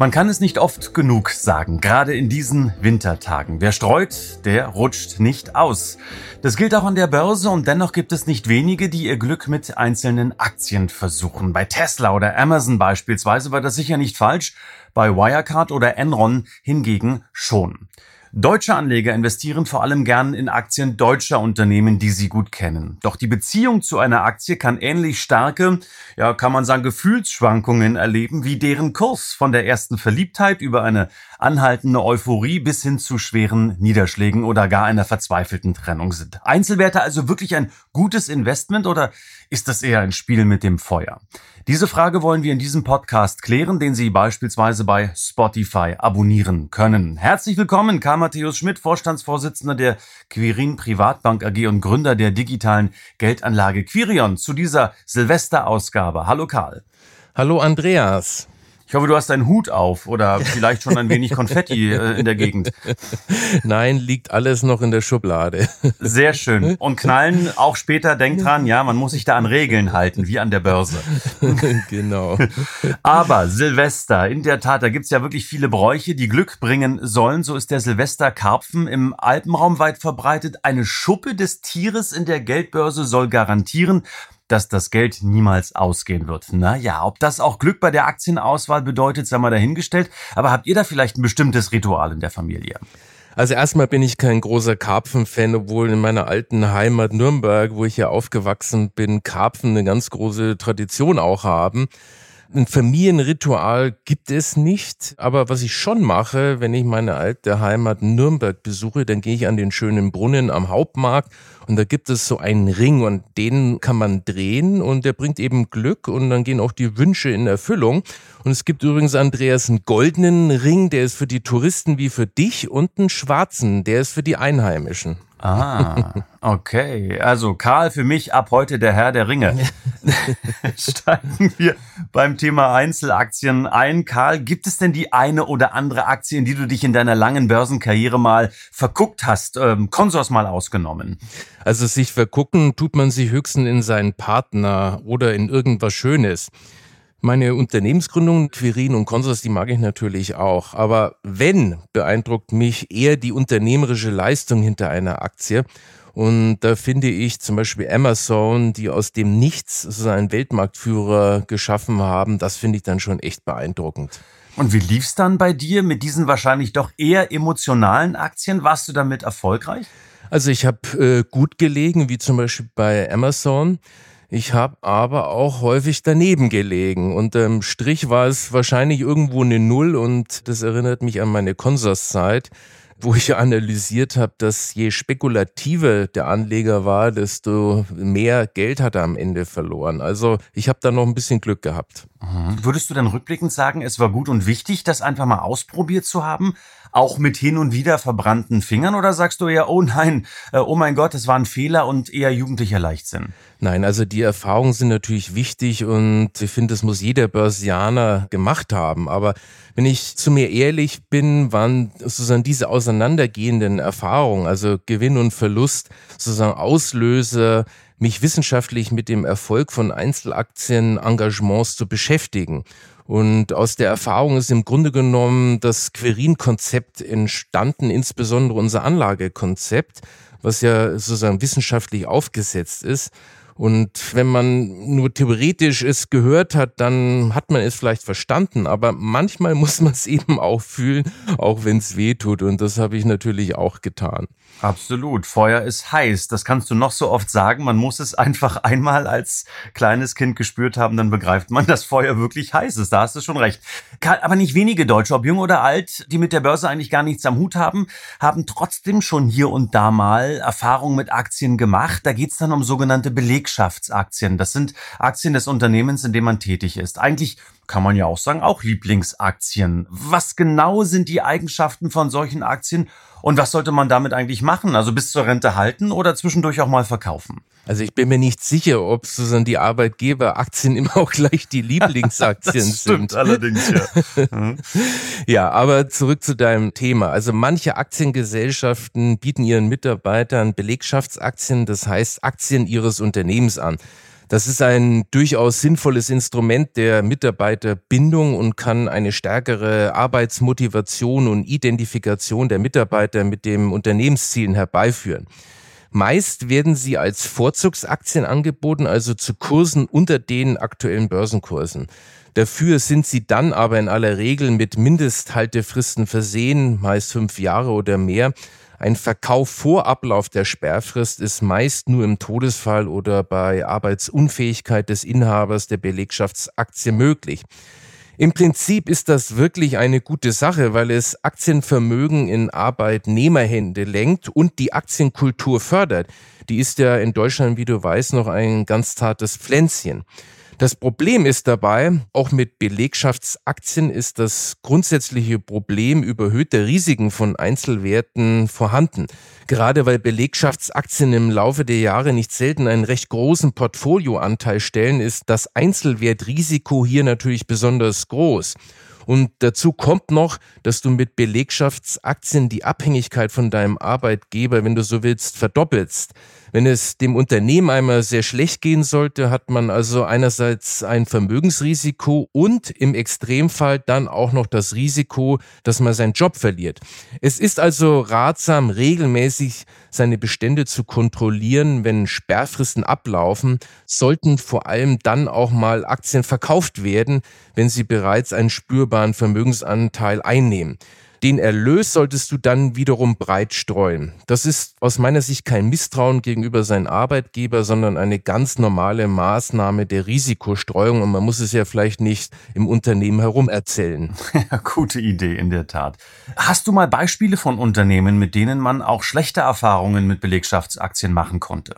Man kann es nicht oft genug sagen, gerade in diesen Wintertagen. Wer streut, der rutscht nicht aus. Das gilt auch an der Börse und dennoch gibt es nicht wenige, die ihr Glück mit einzelnen Aktien versuchen. Bei Tesla oder Amazon beispielsweise war das sicher nicht falsch, bei Wirecard oder Enron hingegen schon. Deutsche Anleger investieren vor allem gern in Aktien deutscher Unternehmen, die sie gut kennen. Doch die Beziehung zu einer Aktie kann ähnlich starke, ja, kann man sagen, Gefühlsschwankungen erleben, wie deren Kurs von der ersten Verliebtheit über eine anhaltende Euphorie bis hin zu schweren Niederschlägen oder gar einer verzweifelten Trennung sind. Einzelwerte also wirklich ein gutes Investment oder ist das eher ein Spiel mit dem Feuer? Diese Frage wollen wir in diesem Podcast klären, den Sie beispielsweise bei Spotify abonnieren können. Herzlich willkommen, Karl Matthäus Schmidt, Vorstandsvorsitzender der Quirin Privatbank AG und Gründer der digitalen Geldanlage Quirion zu dieser Silvesterausgabe. Hallo Karl. Hallo Andreas. Ich hoffe, du hast deinen Hut auf oder vielleicht schon ein wenig Konfetti äh, in der Gegend. Nein, liegt alles noch in der Schublade. Sehr schön. Und knallen auch später, denk dran, ja, man muss sich da an Regeln halten, wie an der Börse. genau. Aber Silvester, in der Tat, da gibt's ja wirklich viele Bräuche, die Glück bringen sollen. So ist der Silvesterkarpfen im Alpenraum weit verbreitet. Eine Schuppe des Tieres in der Geldbörse soll garantieren, dass das Geld niemals ausgehen wird. Naja, ob das auch Glück bei der Aktienauswahl bedeutet, sei mal dahingestellt. Aber habt ihr da vielleicht ein bestimmtes Ritual in der Familie? Also erstmal bin ich kein großer Karpfen-Fan, obwohl in meiner alten Heimat Nürnberg, wo ich ja aufgewachsen bin, Karpfen eine ganz große Tradition auch haben. Ein Familienritual gibt es nicht, aber was ich schon mache, wenn ich meine alte Heimat Nürnberg besuche, dann gehe ich an den schönen Brunnen am Hauptmarkt und da gibt es so einen Ring und den kann man drehen und der bringt eben Glück und dann gehen auch die Wünsche in Erfüllung. Und es gibt übrigens, Andreas, einen goldenen Ring, der ist für die Touristen wie für dich und einen schwarzen, der ist für die Einheimischen. Ah, okay. Also Karl für mich ab heute der Herr der Ringe. Steigen wir beim Thema Einzelaktien ein. Karl, gibt es denn die eine oder andere Aktie, in die du dich in deiner langen Börsenkarriere mal verguckt hast, ähm, Konsors mal ausgenommen? Also sich vergucken tut man sich höchstens in seinen Partner oder in irgendwas Schönes. Meine Unternehmensgründung, Quirin und Consors, die mag ich natürlich auch. Aber wenn, beeindruckt mich eher die unternehmerische Leistung hinter einer Aktie. Und da finde ich zum Beispiel Amazon, die aus dem Nichts so einen Weltmarktführer geschaffen haben, das finde ich dann schon echt beeindruckend. Und wie lief's dann bei dir mit diesen wahrscheinlich doch eher emotionalen Aktien? Warst du damit erfolgreich? Also ich habe äh, gut gelegen, wie zum Beispiel bei Amazon. Ich habe aber auch häufig daneben gelegen. Und im Strich war es wahrscheinlich irgendwo eine Null und das erinnert mich an meine Consors-Zeit wo ich analysiert habe, dass je spekulativer der Anleger war, desto mehr Geld hat er am Ende verloren. Also ich habe da noch ein bisschen Glück gehabt. Mhm. Würdest du dann rückblickend sagen, es war gut und wichtig, das einfach mal ausprobiert zu haben? Auch mit hin und wieder verbrannten Fingern? Oder sagst du eher, oh nein, äh, oh mein Gott, es war ein Fehler und eher jugendlicher Leichtsinn? Nein, also die Erfahrungen sind natürlich wichtig und ich finde, das muss jeder Börsianer gemacht haben. Aber wenn ich zu mir ehrlich bin, waren sozusagen diese auseinandergehenden Erfahrungen, also Gewinn und Verlust, sozusagen Auslöser, mich wissenschaftlich mit dem Erfolg von Einzelaktien-Engagements zu beschäftigen. Und aus der Erfahrung ist im Grunde genommen das Querin-Konzept entstanden, insbesondere unser Anlagekonzept, was ja sozusagen wissenschaftlich aufgesetzt ist. Und wenn man nur theoretisch es gehört hat, dann hat man es vielleicht verstanden. Aber manchmal muss man es eben auch fühlen, auch wenn es weh tut. Und das habe ich natürlich auch getan. Absolut. Feuer ist heiß. Das kannst du noch so oft sagen. Man muss es einfach einmal als kleines Kind gespürt haben, dann begreift man, dass Feuer wirklich heiß ist. Da hast du schon recht. Aber nicht wenige Deutsche, ob jung oder alt, die mit der Börse eigentlich gar nichts am Hut haben, haben trotzdem schon hier und da mal Erfahrungen mit Aktien gemacht. Da geht es dann um sogenannte Belegschaftsaktien. Das sind Aktien des Unternehmens, in dem man tätig ist. Eigentlich kann man ja auch sagen, auch Lieblingsaktien. Was genau sind die Eigenschaften von solchen Aktien und was sollte man damit eigentlich machen? Also bis zur Rente halten oder zwischendurch auch mal verkaufen? Also ich bin mir nicht sicher, ob sozusagen die Arbeitgeberaktien immer auch gleich die Lieblingsaktien das stimmt sind. allerdings, ja. ja, aber zurück zu deinem Thema. Also manche Aktiengesellschaften bieten ihren Mitarbeitern Belegschaftsaktien, das heißt Aktien ihres Unternehmens an. Das ist ein durchaus sinnvolles Instrument der Mitarbeiterbindung und kann eine stärkere Arbeitsmotivation und Identifikation der Mitarbeiter mit dem Unternehmenszielen herbeiführen. Meist werden sie als Vorzugsaktien angeboten, also zu Kursen unter den aktuellen Börsenkursen. Dafür sind sie dann aber in aller Regel mit Mindesthaltefristen versehen, meist fünf Jahre oder mehr, ein Verkauf vor Ablauf der Sperrfrist ist meist nur im Todesfall oder bei Arbeitsunfähigkeit des Inhabers der Belegschaftsaktie möglich. Im Prinzip ist das wirklich eine gute Sache, weil es Aktienvermögen in Arbeitnehmerhände lenkt und die Aktienkultur fördert. Die ist ja in Deutschland, wie du weißt, noch ein ganz zartes Pflänzchen. Das Problem ist dabei, auch mit Belegschaftsaktien ist das grundsätzliche Problem überhöhter Risiken von Einzelwerten vorhanden. Gerade weil Belegschaftsaktien im Laufe der Jahre nicht selten einen recht großen Portfolioanteil stellen, ist das Einzelwertrisiko hier natürlich besonders groß. Und dazu kommt noch, dass du mit Belegschaftsaktien die Abhängigkeit von deinem Arbeitgeber, wenn du so willst, verdoppelst. Wenn es dem Unternehmen einmal sehr schlecht gehen sollte, hat man also einerseits ein Vermögensrisiko und im Extremfall dann auch noch das Risiko, dass man seinen Job verliert. Es ist also ratsam, regelmäßig seine Bestände zu kontrollieren. Wenn Sperrfristen ablaufen, sollten vor allem dann auch mal Aktien verkauft werden, wenn sie bereits einen spürbaren Vermögensanteil einnehmen. Den Erlös solltest du dann wiederum breit streuen. Das ist aus meiner Sicht kein Misstrauen gegenüber seinem Arbeitgeber, sondern eine ganz normale Maßnahme der Risikostreuung und man muss es ja vielleicht nicht im Unternehmen herum erzählen. Ja, gute Idee in der Tat. Hast du mal Beispiele von Unternehmen, mit denen man auch schlechte Erfahrungen mit Belegschaftsaktien machen konnte?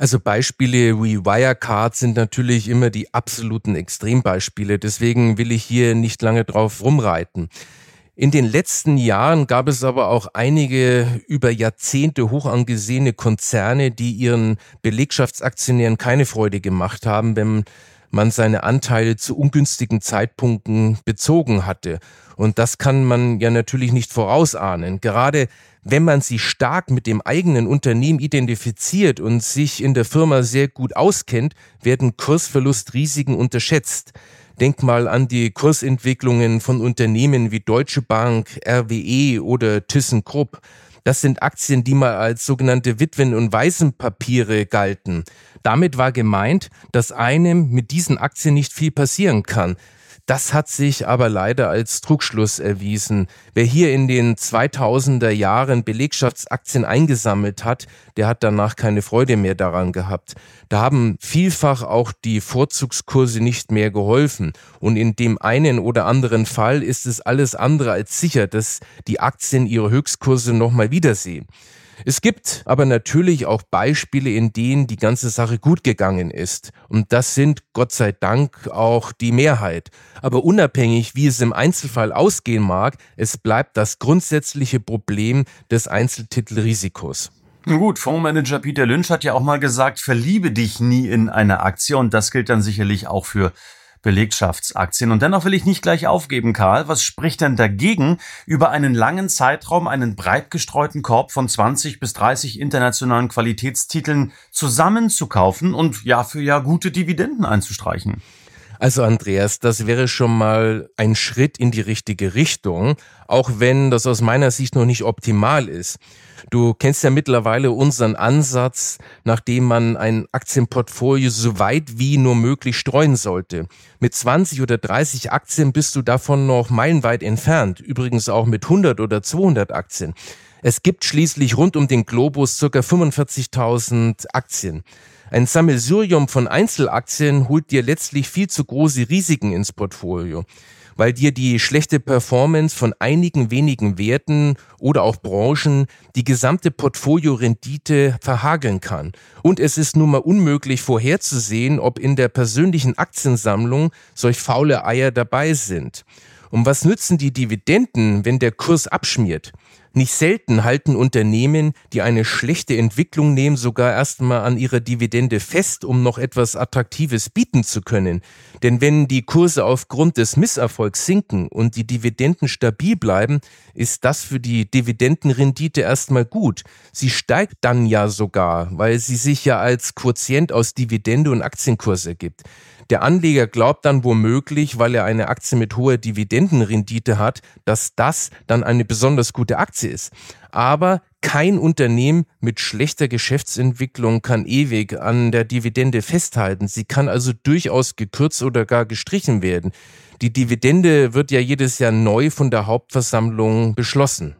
Also Beispiele wie Wirecard sind natürlich immer die absoluten Extrembeispiele. Deswegen will ich hier nicht lange drauf rumreiten. In den letzten Jahren gab es aber auch einige über Jahrzehnte hoch angesehene Konzerne, die ihren Belegschaftsaktionären keine Freude gemacht haben, wenn man seine Anteile zu ungünstigen Zeitpunkten bezogen hatte. Und das kann man ja natürlich nicht vorausahnen. Gerade wenn man sich stark mit dem eigenen Unternehmen identifiziert und sich in der Firma sehr gut auskennt, werden Kursverlustrisiken unterschätzt. Denk mal an die Kursentwicklungen von Unternehmen wie Deutsche Bank, RWE oder ThyssenKrupp. Das sind Aktien, die mal als sogenannte Witwen- und Waisenpapiere galten. Damit war gemeint, dass einem mit diesen Aktien nicht viel passieren kann. Das hat sich aber leider als Trugschluss erwiesen. Wer hier in den 2000er Jahren Belegschaftsaktien eingesammelt hat, der hat danach keine Freude mehr daran gehabt. Da haben vielfach auch die Vorzugskurse nicht mehr geholfen. Und in dem einen oder anderen Fall ist es alles andere als sicher, dass die Aktien ihre Höchstkurse nochmal wiedersehen. Es gibt aber natürlich auch Beispiele, in denen die ganze Sache gut gegangen ist. Und das sind Gott sei Dank auch die Mehrheit. Aber unabhängig, wie es im Einzelfall ausgehen mag, es bleibt das grundsätzliche Problem des Einzeltitelrisikos. Gut, Fondsmanager Peter Lynch hat ja auch mal gesagt, verliebe dich nie in eine Aktie und das gilt dann sicherlich auch für Belegschaftsaktien. Und dennoch will ich nicht gleich aufgeben, Karl. Was spricht denn dagegen, über einen langen Zeitraum einen breit gestreuten Korb von 20 bis 30 internationalen Qualitätstiteln zusammenzukaufen und Jahr für Jahr gute Dividenden einzustreichen? Also Andreas, das wäre schon mal ein Schritt in die richtige Richtung, auch wenn das aus meiner Sicht noch nicht optimal ist. Du kennst ja mittlerweile unseren Ansatz, nachdem man ein Aktienportfolio so weit wie nur möglich streuen sollte. Mit 20 oder 30 Aktien bist du davon noch meilenweit entfernt, übrigens auch mit 100 oder 200 Aktien. Es gibt schließlich rund um den Globus ca. 45.000 Aktien. Ein Sammelsurium von Einzelaktien holt dir letztlich viel zu große Risiken ins Portfolio. weil dir die schlechte Performance von einigen wenigen Werten oder auch Branchen die gesamte Portfoliorendite verhageln kann. Und es ist nun mal unmöglich vorherzusehen, ob in der persönlichen Aktiensammlung solch faule Eier dabei sind. Und was nützen die Dividenden, wenn der Kurs abschmiert? Nicht selten halten Unternehmen, die eine schlechte Entwicklung nehmen, sogar erstmal an ihrer Dividende fest, um noch etwas Attraktives bieten zu können. Denn wenn die Kurse aufgrund des Misserfolgs sinken und die Dividenden stabil bleiben, ist das für die Dividendenrendite erstmal gut. Sie steigt dann ja sogar, weil sie sich ja als Quotient aus Dividende und Aktienkurs ergibt. Der Anleger glaubt dann womöglich, weil er eine Aktie mit hoher Dividendenrendite hat, dass das dann eine besonders gute Aktie ist. Aber kein Unternehmen mit schlechter Geschäftsentwicklung kann ewig an der Dividende festhalten. Sie kann also durchaus gekürzt oder gar gestrichen werden. Die Dividende wird ja jedes Jahr neu von der Hauptversammlung beschlossen.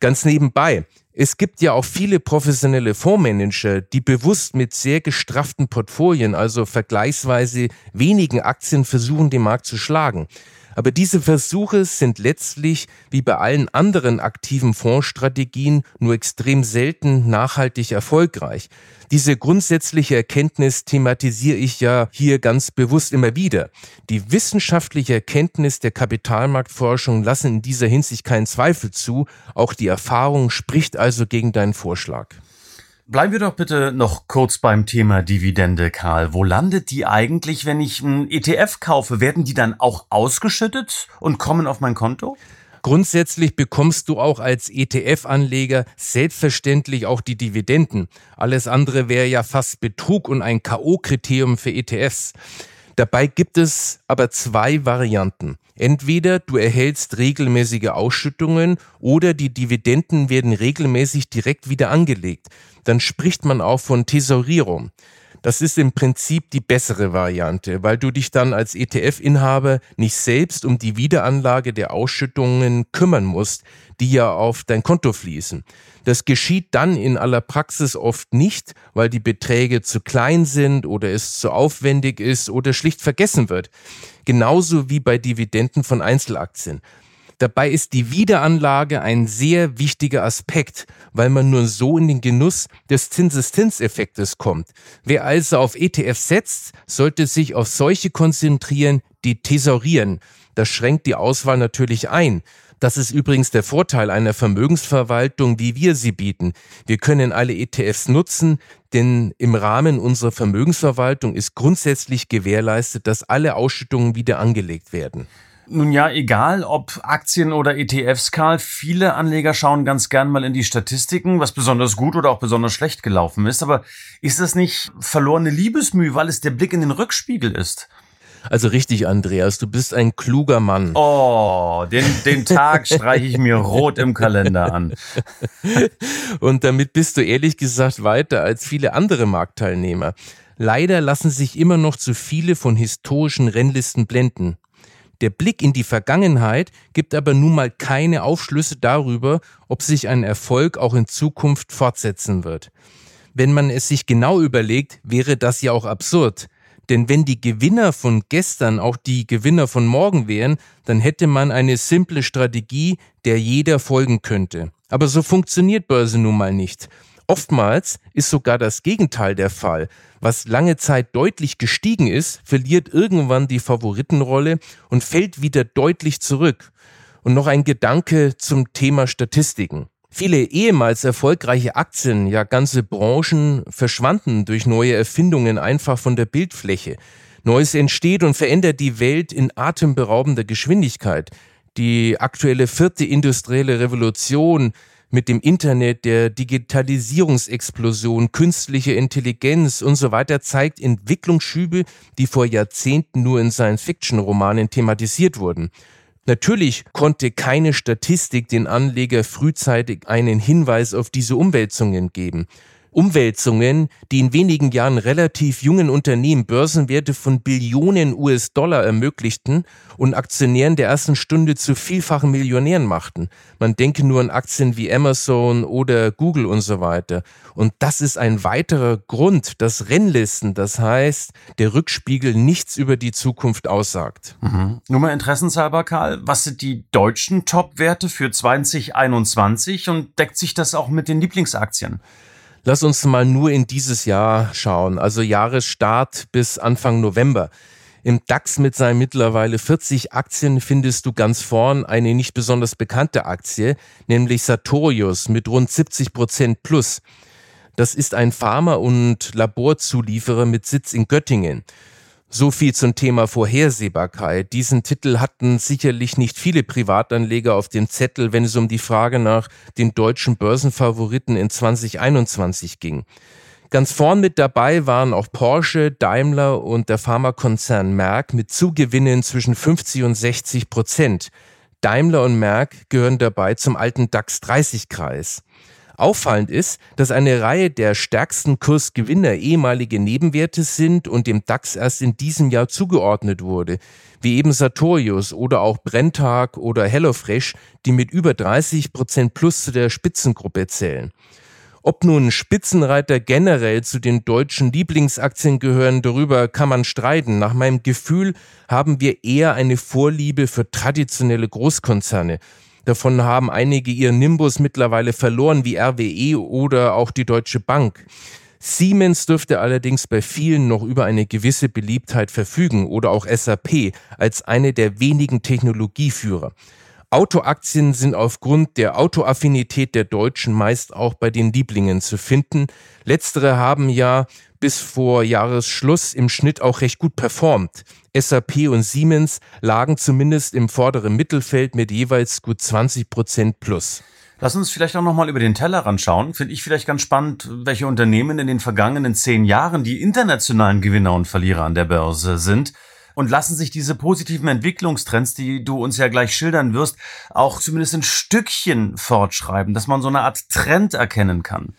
Ganz nebenbei, es gibt ja auch viele professionelle Fondsmanager, die bewusst mit sehr gestrafften Portfolien, also vergleichsweise wenigen Aktien, versuchen, den Markt zu schlagen. Aber diese Versuche sind letztlich, wie bei allen anderen aktiven Fondsstrategien, nur extrem selten nachhaltig erfolgreich. Diese grundsätzliche Erkenntnis thematisiere ich ja hier ganz bewusst immer wieder. Die wissenschaftliche Erkenntnis der Kapitalmarktforschung lassen in dieser Hinsicht keinen Zweifel zu. Auch die Erfahrung spricht also gegen deinen Vorschlag. Bleiben wir doch bitte noch kurz beim Thema Dividende, Karl. Wo landet die eigentlich, wenn ich einen ETF kaufe? Werden die dann auch ausgeschüttet und kommen auf mein Konto? Grundsätzlich bekommst du auch als ETF-Anleger selbstverständlich auch die Dividenden. Alles andere wäre ja fast Betrug und ein KO-Kriterium für ETFs. Dabei gibt es aber zwei Varianten. Entweder du erhältst regelmäßige Ausschüttungen oder die Dividenden werden regelmäßig direkt wieder angelegt. Dann spricht man auch von Tesorierung. Das ist im Prinzip die bessere Variante, weil du dich dann als ETF-Inhaber nicht selbst um die Wiederanlage der Ausschüttungen kümmern musst, die ja auf dein Konto fließen. Das geschieht dann in aller Praxis oft nicht, weil die Beträge zu klein sind oder es zu aufwendig ist oder schlicht vergessen wird. Genauso wie bei Dividenden von Einzelaktien. Dabei ist die Wiederanlage ein sehr wichtiger Aspekt, weil man nur so in den Genuss des Zinseszinseffektes kommt. Wer also auf ETF setzt, sollte sich auf solche konzentrieren, die thesaurieren. Das schränkt die Auswahl natürlich ein. Das ist übrigens der Vorteil einer Vermögensverwaltung, wie wir sie bieten. Wir können alle ETFs nutzen, denn im Rahmen unserer Vermögensverwaltung ist grundsätzlich gewährleistet, dass alle Ausschüttungen wieder angelegt werden. Nun ja, egal ob Aktien oder ETFs, Karl, viele Anleger schauen ganz gern mal in die Statistiken, was besonders gut oder auch besonders schlecht gelaufen ist. Aber ist das nicht verlorene Liebesmüh, weil es der Blick in den Rückspiegel ist? Also richtig, Andreas, du bist ein kluger Mann. Oh, den, den Tag streiche ich mir rot im Kalender an. Und damit bist du ehrlich gesagt weiter als viele andere Marktteilnehmer. Leider lassen sich immer noch zu viele von historischen Rennlisten blenden. Der Blick in die Vergangenheit gibt aber nun mal keine Aufschlüsse darüber, ob sich ein Erfolg auch in Zukunft fortsetzen wird. Wenn man es sich genau überlegt, wäre das ja auch absurd. Denn wenn die Gewinner von gestern auch die Gewinner von morgen wären, dann hätte man eine simple Strategie, der jeder folgen könnte. Aber so funktioniert Börse nun mal nicht. Oftmals ist sogar das Gegenteil der Fall. Was lange Zeit deutlich gestiegen ist, verliert irgendwann die Favoritenrolle und fällt wieder deutlich zurück. Und noch ein Gedanke zum Thema Statistiken. Viele ehemals erfolgreiche Aktien, ja ganze Branchen verschwanden durch neue Erfindungen einfach von der Bildfläche. Neues entsteht und verändert die Welt in atemberaubender Geschwindigkeit. Die aktuelle vierte industrielle Revolution mit dem Internet, der Digitalisierungsexplosion, künstliche Intelligenz und so weiter zeigt Entwicklungsschübe, die vor Jahrzehnten nur in Science-Fiction-Romanen thematisiert wurden. Natürlich konnte keine Statistik den Anleger frühzeitig einen Hinweis auf diese Umwälzungen geben. Umwälzungen, die in wenigen Jahren relativ jungen Unternehmen Börsenwerte von Billionen US-Dollar ermöglichten und Aktionären der ersten Stunde zu vielfachen Millionären machten. Man denke nur an Aktien wie Amazon oder Google und so weiter. Und das ist ein weiterer Grund, dass Rennlisten, das heißt, der Rückspiegel nichts über die Zukunft aussagt. Mhm. Nur mal interessenshalber, Karl, was sind die deutschen Top-Werte für 2021 und deckt sich das auch mit den Lieblingsaktien? Lass uns mal nur in dieses Jahr schauen, also Jahresstart bis Anfang November. Im DAX mit seinen mittlerweile 40 Aktien findest du ganz vorn eine nicht besonders bekannte Aktie, nämlich Sartorius mit rund 70 Prozent plus. Das ist ein Pharma- und Laborzulieferer mit Sitz in Göttingen. So viel zum Thema Vorhersehbarkeit. Diesen Titel hatten sicherlich nicht viele Privatanleger auf dem Zettel, wenn es um die Frage nach den deutschen Börsenfavoriten in 2021 ging. Ganz vorn mit dabei waren auch Porsche, Daimler und der Pharmakonzern Merck mit Zugewinnen zwischen 50 und 60 Prozent. Daimler und Merck gehören dabei zum alten DAX 30 Kreis. Auffallend ist, dass eine Reihe der stärksten Kursgewinner ehemalige Nebenwerte sind und dem DAX erst in diesem Jahr zugeordnet wurde, wie eben Sartorius oder auch Brenntag oder HelloFresh, die mit über 30 Prozent plus zu der Spitzengruppe zählen. Ob nun Spitzenreiter generell zu den deutschen Lieblingsaktien gehören, darüber kann man streiten. Nach meinem Gefühl haben wir eher eine Vorliebe für traditionelle Großkonzerne. Davon haben einige ihren Nimbus mittlerweile verloren, wie RWE oder auch die Deutsche Bank. Siemens dürfte allerdings bei vielen noch über eine gewisse Beliebtheit verfügen oder auch SAP als eine der wenigen Technologieführer. Autoaktien sind aufgrund der Autoaffinität der Deutschen meist auch bei den Lieblingen zu finden. Letztere haben ja bis vor Jahresschluss im Schnitt auch recht gut performt. SAP und Siemens lagen zumindest im vorderen Mittelfeld mit jeweils gut 20 Prozent plus. Lass uns vielleicht auch nochmal über den Tellerrand schauen. Finde ich vielleicht ganz spannend, welche Unternehmen in den vergangenen zehn Jahren die internationalen Gewinner und Verlierer an der Börse sind. Und lassen sich diese positiven Entwicklungstrends, die du uns ja gleich schildern wirst, auch zumindest ein Stückchen fortschreiben, dass man so eine Art Trend erkennen kann.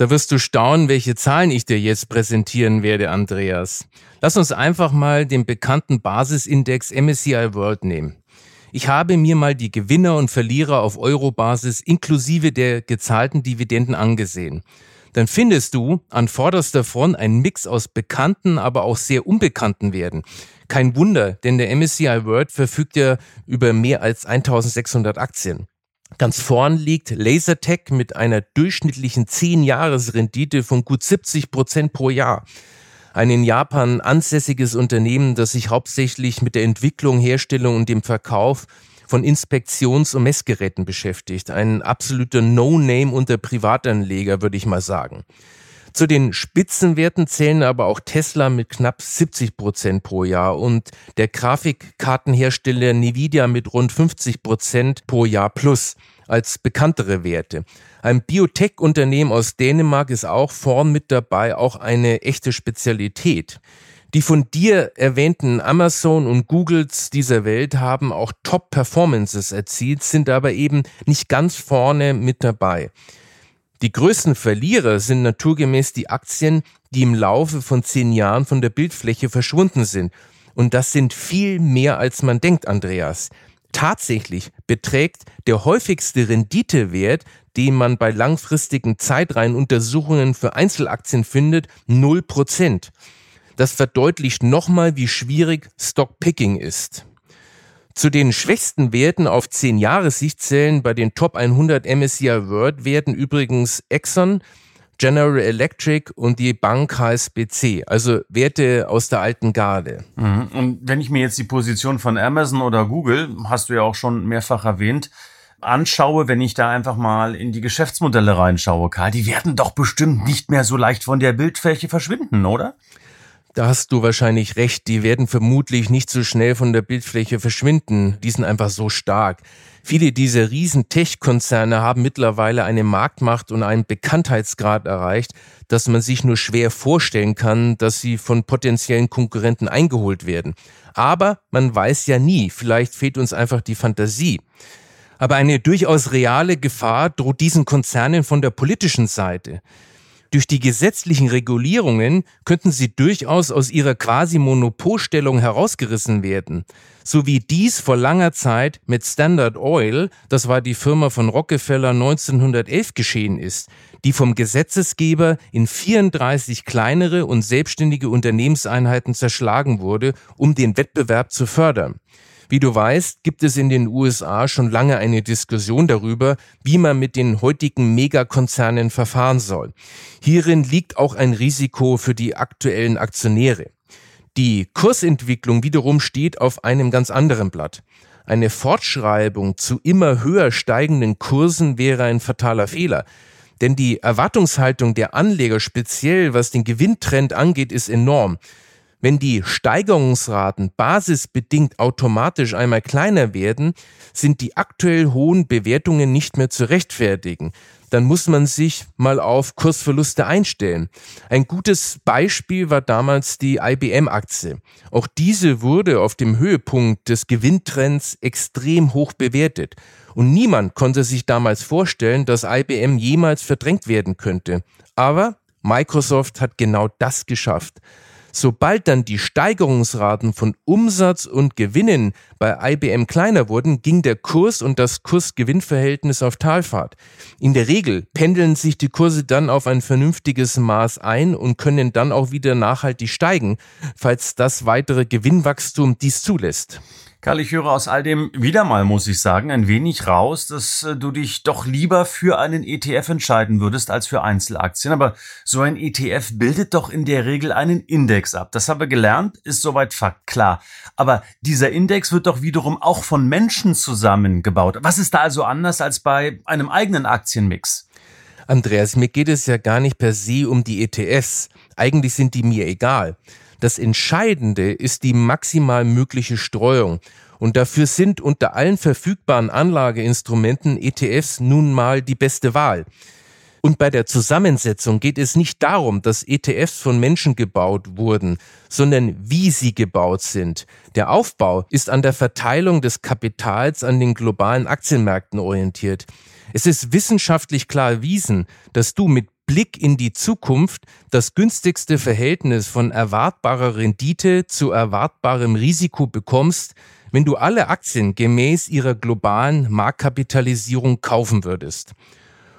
Da wirst du staunen, welche Zahlen ich dir jetzt präsentieren werde, Andreas. Lass uns einfach mal den bekannten Basisindex MSCI World nehmen. Ich habe mir mal die Gewinner und Verlierer auf Euro-Basis inklusive der gezahlten Dividenden angesehen. Dann findest du an vorderster Front einen Mix aus bekannten, aber auch sehr unbekannten Werten. Kein Wunder, denn der MSCI World verfügt ja über mehr als 1600 Aktien. Ganz vorn liegt Lasertech mit einer durchschnittlichen 10-Jahres-Rendite von gut 70 Prozent pro Jahr. Ein in Japan ansässiges Unternehmen, das sich hauptsächlich mit der Entwicklung, Herstellung und dem Verkauf von Inspektions- und Messgeräten beschäftigt. Ein absoluter No-Name unter Privatanleger, würde ich mal sagen. Zu den Spitzenwerten zählen aber auch Tesla mit knapp 70 Prozent pro Jahr und der Grafikkartenhersteller Nvidia mit rund 50 Prozent pro Jahr plus als bekanntere Werte. Ein Biotech-Unternehmen aus Dänemark ist auch vorn mit dabei, auch eine echte Spezialität. Die von dir erwähnten Amazon und Googles dieser Welt haben auch Top-Performances erzielt, sind aber eben nicht ganz vorne mit dabei. Die größten Verlierer sind naturgemäß die Aktien, die im Laufe von zehn Jahren von der Bildfläche verschwunden sind. Und das sind viel mehr als man denkt, Andreas. Tatsächlich beträgt der häufigste Renditewert, den man bei langfristigen Zeitreihenuntersuchungen für Einzelaktien findet, 0%. Das verdeutlicht nochmal, wie schwierig Stockpicking ist. Zu den schwächsten Werten auf 10 Jahressicht zählen bei den Top 100 MSCI World Werten übrigens Exxon, General Electric und die Bank HSBC, also Werte aus der alten Garde. Mhm. Und wenn ich mir jetzt die Position von Amazon oder Google, hast du ja auch schon mehrfach erwähnt, anschaue, wenn ich da einfach mal in die Geschäftsmodelle reinschaue, Karl, die werden doch bestimmt nicht mehr so leicht von der Bildfläche verschwinden, oder? Da hast du wahrscheinlich recht, die werden vermutlich nicht so schnell von der Bildfläche verschwinden. Die sind einfach so stark. Viele dieser riesen Tech-Konzerne haben mittlerweile eine Marktmacht und einen Bekanntheitsgrad erreicht, dass man sich nur schwer vorstellen kann, dass sie von potenziellen Konkurrenten eingeholt werden. Aber man weiß ja nie, vielleicht fehlt uns einfach die Fantasie. Aber eine durchaus reale Gefahr droht diesen Konzernen von der politischen Seite. Durch die gesetzlichen Regulierungen könnten sie durchaus aus ihrer quasi Monopolstellung herausgerissen werden. So wie dies vor langer Zeit mit Standard Oil, das war die Firma von Rockefeller 1911 geschehen ist, die vom Gesetzesgeber in 34 kleinere und selbstständige Unternehmenseinheiten zerschlagen wurde, um den Wettbewerb zu fördern. Wie du weißt, gibt es in den USA schon lange eine Diskussion darüber, wie man mit den heutigen Megakonzernen verfahren soll. Hierin liegt auch ein Risiko für die aktuellen Aktionäre. Die Kursentwicklung wiederum steht auf einem ganz anderen Blatt. Eine Fortschreibung zu immer höher steigenden Kursen wäre ein fataler Fehler. Denn die Erwartungshaltung der Anleger speziell, was den Gewinntrend angeht, ist enorm. Wenn die Steigerungsraten basisbedingt automatisch einmal kleiner werden, sind die aktuell hohen Bewertungen nicht mehr zu rechtfertigen. Dann muss man sich mal auf Kursverluste einstellen. Ein gutes Beispiel war damals die IBM-Aktie. Auch diese wurde auf dem Höhepunkt des Gewinntrends extrem hoch bewertet. Und niemand konnte sich damals vorstellen, dass IBM jemals verdrängt werden könnte. Aber Microsoft hat genau das geschafft. Sobald dann die Steigerungsraten von Umsatz und Gewinnen bei IBM kleiner wurden, ging der Kurs und das Kurs-Gewinn-Verhältnis auf Talfahrt. In der Regel pendeln sich die Kurse dann auf ein vernünftiges Maß ein und können dann auch wieder nachhaltig steigen, falls das weitere Gewinnwachstum dies zulässt. Karl, ich höre aus all dem wieder mal, muss ich sagen, ein wenig raus, dass äh, du dich doch lieber für einen ETF entscheiden würdest als für Einzelaktien. Aber so ein ETF bildet doch in der Regel einen Index ab. Das haben wir gelernt, ist soweit Fakt, klar. Aber dieser Index wird doch wiederum auch von Menschen zusammengebaut. Was ist da also anders als bei einem eigenen Aktienmix? Andreas, mir geht es ja gar nicht per se um die ETFs. Eigentlich sind die mir egal. Das Entscheidende ist die maximal mögliche Streuung. Und dafür sind unter allen verfügbaren Anlageinstrumenten ETFs nun mal die beste Wahl. Und bei der Zusammensetzung geht es nicht darum, dass ETFs von Menschen gebaut wurden, sondern wie sie gebaut sind. Der Aufbau ist an der Verteilung des Kapitals an den globalen Aktienmärkten orientiert. Es ist wissenschaftlich klar erwiesen, dass du mit Blick in die Zukunft das günstigste Verhältnis von erwartbarer Rendite zu erwartbarem Risiko bekommst, wenn du alle Aktien gemäß ihrer globalen Marktkapitalisierung kaufen würdest.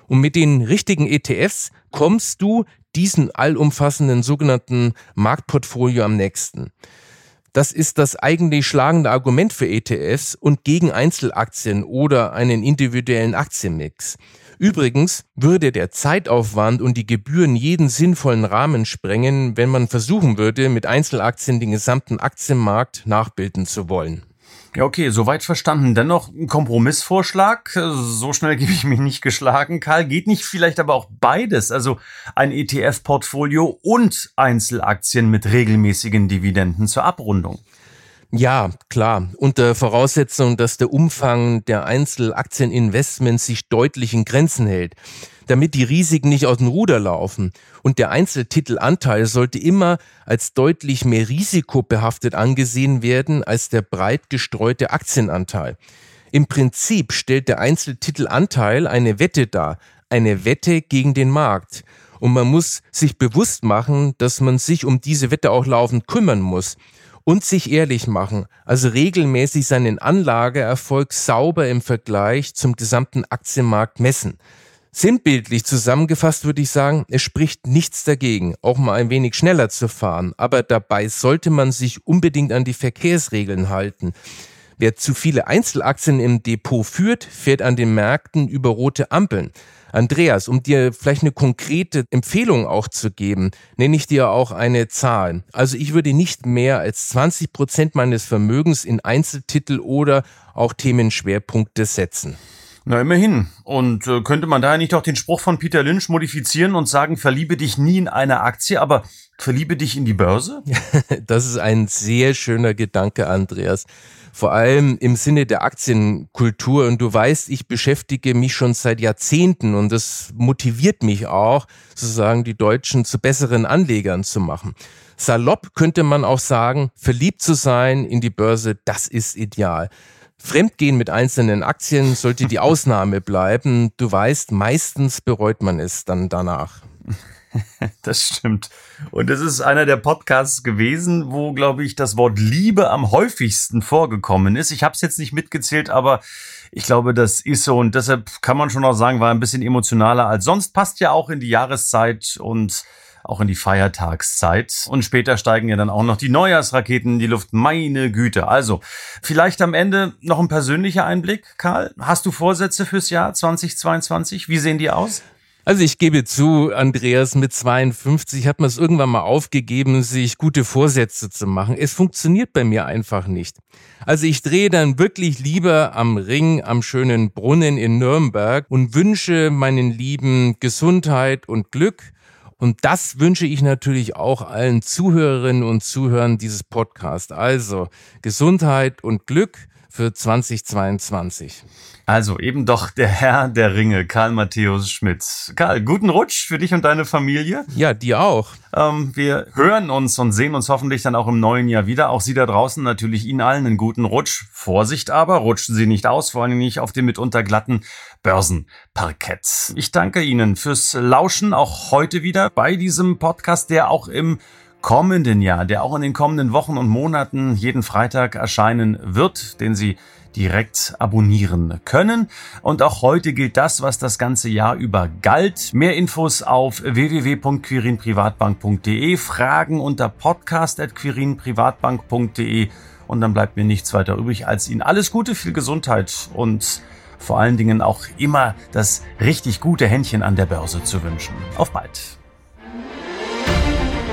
Und mit den richtigen ETFs kommst du diesen allumfassenden sogenannten Marktportfolio am nächsten. Das ist das eigentlich schlagende Argument für ETFs und gegen Einzelaktien oder einen individuellen Aktienmix. Übrigens würde der Zeitaufwand und die Gebühren jeden sinnvollen Rahmen sprengen, wenn man versuchen würde, mit Einzelaktien den gesamten Aktienmarkt nachbilden zu wollen. Ja, okay, soweit verstanden. Dennoch ein Kompromissvorschlag. So schnell gebe ich mich nicht geschlagen. Karl, geht nicht vielleicht aber auch beides? Also ein ETF-Portfolio und Einzelaktien mit regelmäßigen Dividenden zur Abrundung. Ja, klar. Unter Voraussetzung, dass der Umfang der Einzelaktieninvestments sich deutlich in Grenzen hält, damit die Risiken nicht aus dem Ruder laufen. Und der Einzeltitelanteil sollte immer als deutlich mehr risikobehaftet angesehen werden als der breit gestreute Aktienanteil. Im Prinzip stellt der Einzeltitelanteil eine Wette dar, eine Wette gegen den Markt. Und man muss sich bewusst machen, dass man sich um diese Wette auch laufend kümmern muss und sich ehrlich machen, also regelmäßig seinen Anlageerfolg sauber im Vergleich zum gesamten Aktienmarkt messen. Sinnbildlich zusammengefasst würde ich sagen, es spricht nichts dagegen, auch mal ein wenig schneller zu fahren, aber dabei sollte man sich unbedingt an die Verkehrsregeln halten. Wer zu viele Einzelaktien im Depot führt, fährt an den Märkten über rote Ampeln. Andreas, um dir vielleicht eine konkrete Empfehlung auch zu geben, nenne ich dir auch eine Zahl. Also ich würde nicht mehr als 20 Prozent meines Vermögens in Einzeltitel oder auch Themenschwerpunkte setzen. Na, immerhin. Und äh, könnte man daher nicht auch den Spruch von Peter Lynch modifizieren und sagen, verliebe dich nie in eine Aktie, aber verliebe dich in die Börse? das ist ein sehr schöner Gedanke, Andreas vor allem im Sinne der Aktienkultur. Und du weißt, ich beschäftige mich schon seit Jahrzehnten und das motiviert mich auch, sozusagen die Deutschen zu besseren Anlegern zu machen. Salopp könnte man auch sagen, verliebt zu sein in die Börse, das ist ideal. Fremdgehen mit einzelnen Aktien sollte die Ausnahme bleiben. Du weißt, meistens bereut man es dann danach. Das stimmt. Und es ist einer der Podcasts gewesen, wo, glaube ich, das Wort Liebe am häufigsten vorgekommen ist. Ich habe es jetzt nicht mitgezählt, aber ich glaube, das ist so. Und deshalb kann man schon auch sagen, war ein bisschen emotionaler als sonst. Passt ja auch in die Jahreszeit und auch in die Feiertagszeit. Und später steigen ja dann auch noch die Neujahrsraketen in die Luft. Meine Güte. Also, vielleicht am Ende noch ein persönlicher Einblick, Karl. Hast du Vorsätze fürs Jahr 2022? Wie sehen die aus? Also ich gebe zu, Andreas, mit 52 hat man es irgendwann mal aufgegeben, sich gute Vorsätze zu machen. Es funktioniert bei mir einfach nicht. Also ich drehe dann wirklich lieber am Ring, am schönen Brunnen in Nürnberg und wünsche meinen Lieben Gesundheit und Glück und das wünsche ich natürlich auch allen Zuhörerinnen und Zuhörern dieses Podcasts. Also Gesundheit und Glück für 2022. Also eben doch der Herr der Ringe, Karl Matthäus Schmidt. Karl, guten Rutsch für dich und deine Familie. Ja, dir auch. Ähm, wir hören uns und sehen uns hoffentlich dann auch im neuen Jahr wieder. Auch Sie da draußen natürlich Ihnen allen einen guten Rutsch. Vorsicht aber, rutschen Sie nicht aus, vor allem nicht auf dem mitunter glatten Börsenparkett. Ich danke Ihnen fürs Lauschen auch heute wieder bei diesem Podcast, der auch im kommenden Jahr, der auch in den kommenden Wochen und Monaten jeden Freitag erscheinen wird, den Sie direkt abonnieren können. Und auch heute gilt das, was das ganze Jahr über galt. Mehr Infos auf www.quirinprivatbank.de, Fragen unter podcast.quirinprivatbank.de und dann bleibt mir nichts weiter übrig, als Ihnen alles Gute, viel Gesundheit und vor allen Dingen auch immer das richtig gute Händchen an der Börse zu wünschen. Auf bald.